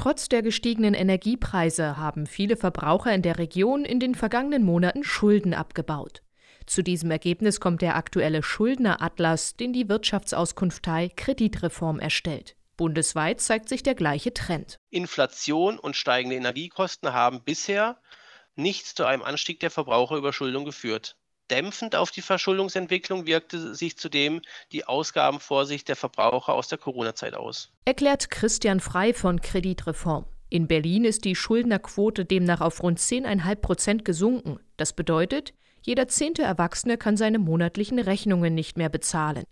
Trotz der gestiegenen Energiepreise haben viele Verbraucher in der Region in den vergangenen Monaten Schulden abgebaut. Zu diesem Ergebnis kommt der aktuelle Schuldneratlas, den die Wirtschaftsauskunftei Kreditreform erstellt. Bundesweit zeigt sich der gleiche Trend. Inflation und steigende Energiekosten haben bisher nicht zu einem Anstieg der Verbraucherüberschuldung geführt. Dämpfend auf die Verschuldungsentwicklung wirkte sich zudem die Ausgabenvorsicht der Verbraucher aus der Corona-Zeit aus. Erklärt Christian Frei von Kreditreform. In Berlin ist die Schuldnerquote demnach auf rund 10,5 Prozent gesunken. Das bedeutet, jeder zehnte Erwachsene kann seine monatlichen Rechnungen nicht mehr bezahlen.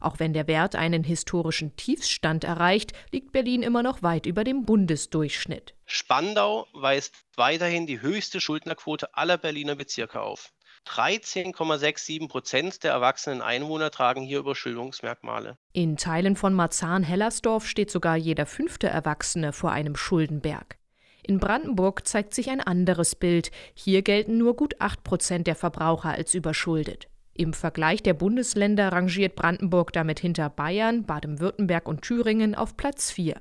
Auch wenn der Wert einen historischen Tiefsstand erreicht, liegt Berlin immer noch weit über dem Bundesdurchschnitt. Spandau weist weiterhin die höchste Schuldnerquote aller Berliner Bezirke auf. 13,67 Prozent der erwachsenen Einwohner tragen hier Überschuldungsmerkmale. In Teilen von Marzahn-Hellersdorf steht sogar jeder fünfte Erwachsene vor einem Schuldenberg. In Brandenburg zeigt sich ein anderes Bild. Hier gelten nur gut 8 Prozent der Verbraucher als überschuldet. Im Vergleich der Bundesländer rangiert Brandenburg damit hinter Bayern, Baden-Württemberg und Thüringen auf Platz 4.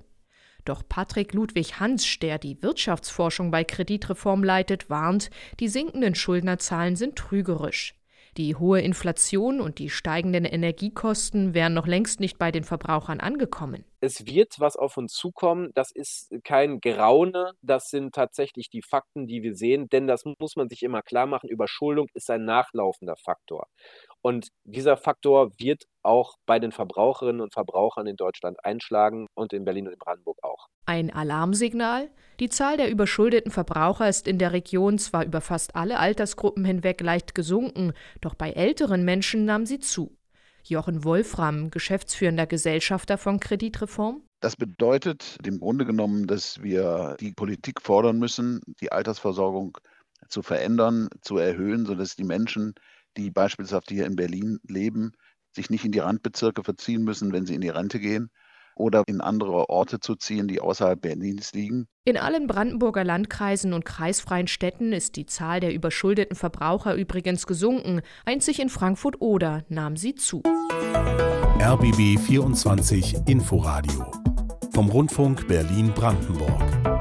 Doch Patrick Ludwig Hans, der die Wirtschaftsforschung bei Kreditreform leitet, warnt, die sinkenden Schuldnerzahlen sind trügerisch. Die hohe Inflation und die steigenden Energiekosten wären noch längst nicht bei den Verbrauchern angekommen. Es wird was auf uns zukommen. Das ist kein Geraune. Das sind tatsächlich die Fakten, die wir sehen. Denn das muss man sich immer klar machen. Überschuldung ist ein nachlaufender Faktor. Und dieser Faktor wird auch bei den Verbraucherinnen und Verbrauchern in Deutschland einschlagen und in Berlin und in Brandenburg auch. Ein Alarmsignal? Die Zahl der überschuldeten Verbraucher ist in der Region zwar über fast alle Altersgruppen hinweg leicht gesunken, doch bei älteren Menschen nahm sie zu. Jochen Wolfram, geschäftsführender Gesellschafter von Kreditreform. Das bedeutet im Grunde genommen, dass wir die Politik fordern müssen, die Altersversorgung zu verändern, zu erhöhen, sodass die Menschen die beispielsweise hier in Berlin leben, sich nicht in die Randbezirke verziehen müssen, wenn sie in die Rente gehen oder in andere Orte zu ziehen, die außerhalb Berlins liegen. In allen Brandenburger Landkreisen und kreisfreien Städten ist die Zahl der überschuldeten Verbraucher übrigens gesunken. Einzig in Frankfurt-Oder nahm sie zu. RBB 24 Inforadio vom Rundfunk Berlin-Brandenburg.